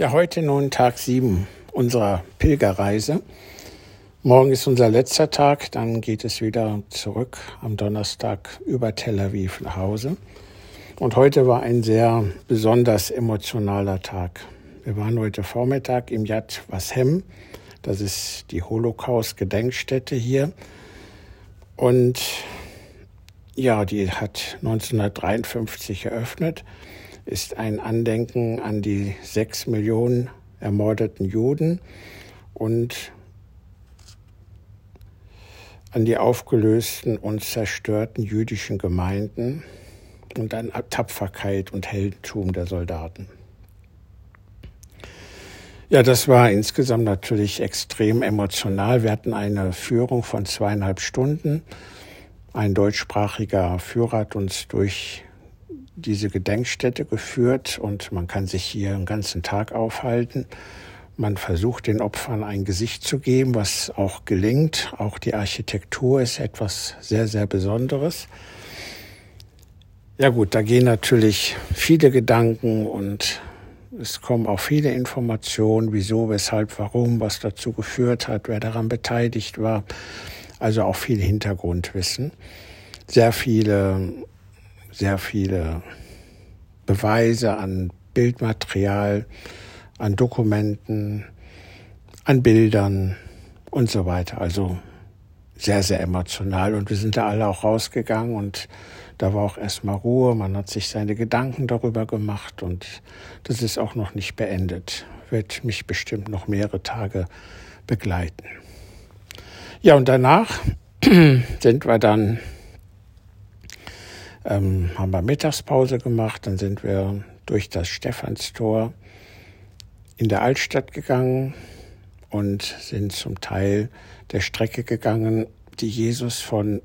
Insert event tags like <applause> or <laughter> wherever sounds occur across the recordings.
Ja, heute nun Tag 7 unserer Pilgerreise. Morgen ist unser letzter Tag, dann geht es wieder zurück am Donnerstag über Tel Aviv nach Hause. Und heute war ein sehr besonders emotionaler Tag. Wir waren heute Vormittag im Yad Vashem, das ist die Holocaust-Gedenkstätte hier. Und ja, die hat 1953 eröffnet ist ein Andenken an die sechs Millionen ermordeten Juden und an die aufgelösten und zerstörten jüdischen Gemeinden und an Tapferkeit und Heldentum der Soldaten. Ja, das war insgesamt natürlich extrem emotional. Wir hatten eine Führung von zweieinhalb Stunden. Ein deutschsprachiger Führer hat uns durch diese Gedenkstätte geführt und man kann sich hier einen ganzen Tag aufhalten. Man versucht den Opfern ein Gesicht zu geben, was auch gelingt. Auch die Architektur ist etwas sehr, sehr Besonderes. Ja gut, da gehen natürlich viele Gedanken und es kommen auch viele Informationen, wieso, weshalb, warum, was dazu geführt hat, wer daran beteiligt war. Also auch viel Hintergrundwissen. Sehr viele sehr viele Beweise an Bildmaterial, an Dokumenten, an Bildern und so weiter. Also sehr, sehr emotional. Und wir sind da alle auch rausgegangen und da war auch erstmal Ruhe. Man hat sich seine Gedanken darüber gemacht und das ist auch noch nicht beendet. Wird mich bestimmt noch mehrere Tage begleiten. Ja, und danach <clears throat> sind wir dann ähm, haben wir Mittagspause gemacht, dann sind wir durch das Stephanstor in der Altstadt gegangen und sind zum Teil der Strecke gegangen, die Jesus von,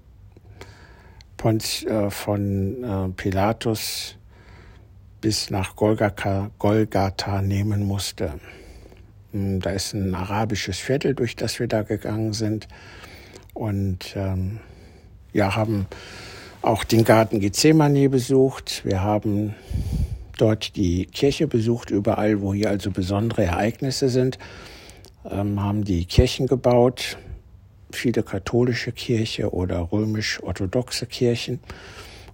Ponz, äh, von äh, Pilatus bis nach Golgatha, Golgatha nehmen musste. Hm, da ist ein arabisches Viertel, durch das wir da gegangen sind und ähm, ja, haben auch den Garten Gethsemane besucht. Wir haben dort die Kirche besucht, überall, wo hier also besondere Ereignisse sind, ähm, haben die Kirchen gebaut, viele katholische Kirche oder römisch-orthodoxe Kirchen.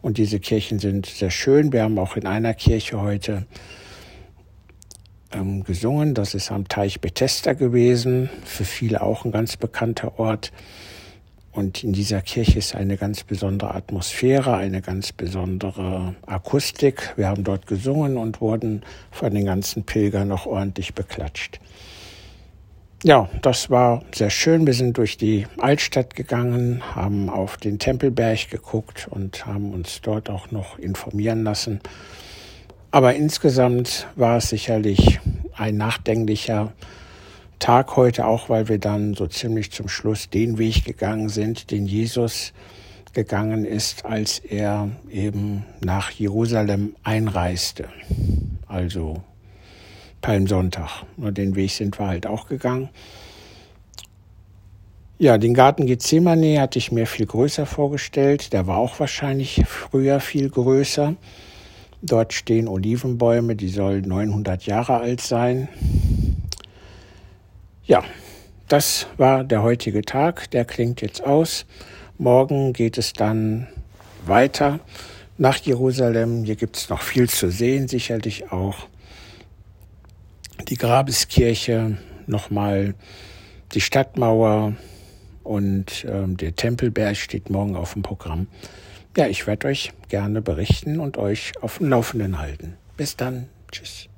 Und diese Kirchen sind sehr schön. Wir haben auch in einer Kirche heute ähm, gesungen. Das ist am Teich Bethesda gewesen. Für viele auch ein ganz bekannter Ort. Und in dieser Kirche ist eine ganz besondere Atmosphäre, eine ganz besondere Akustik. Wir haben dort gesungen und wurden von den ganzen Pilgern noch ordentlich beklatscht. Ja, das war sehr schön. Wir sind durch die Altstadt gegangen, haben auf den Tempelberg geguckt und haben uns dort auch noch informieren lassen. Aber insgesamt war es sicherlich ein nachdenklicher Tag heute auch, weil wir dann so ziemlich zum Schluss den Weg gegangen sind, den Jesus gegangen ist, als er eben nach Jerusalem einreiste. Also Palmsonntag. Nur den Weg sind wir halt auch gegangen. Ja, den Garten Gethsemane hatte ich mir viel größer vorgestellt. Der war auch wahrscheinlich früher viel größer. Dort stehen Olivenbäume, die sollen 900 Jahre alt sein. Ja, das war der heutige Tag. Der klingt jetzt aus. Morgen geht es dann weiter nach Jerusalem. Hier gibt es noch viel zu sehen, sicherlich auch die Grabeskirche, nochmal die Stadtmauer und äh, der Tempelberg steht morgen auf dem Programm. Ja, ich werde euch gerne berichten und euch auf dem Laufenden halten. Bis dann. Tschüss.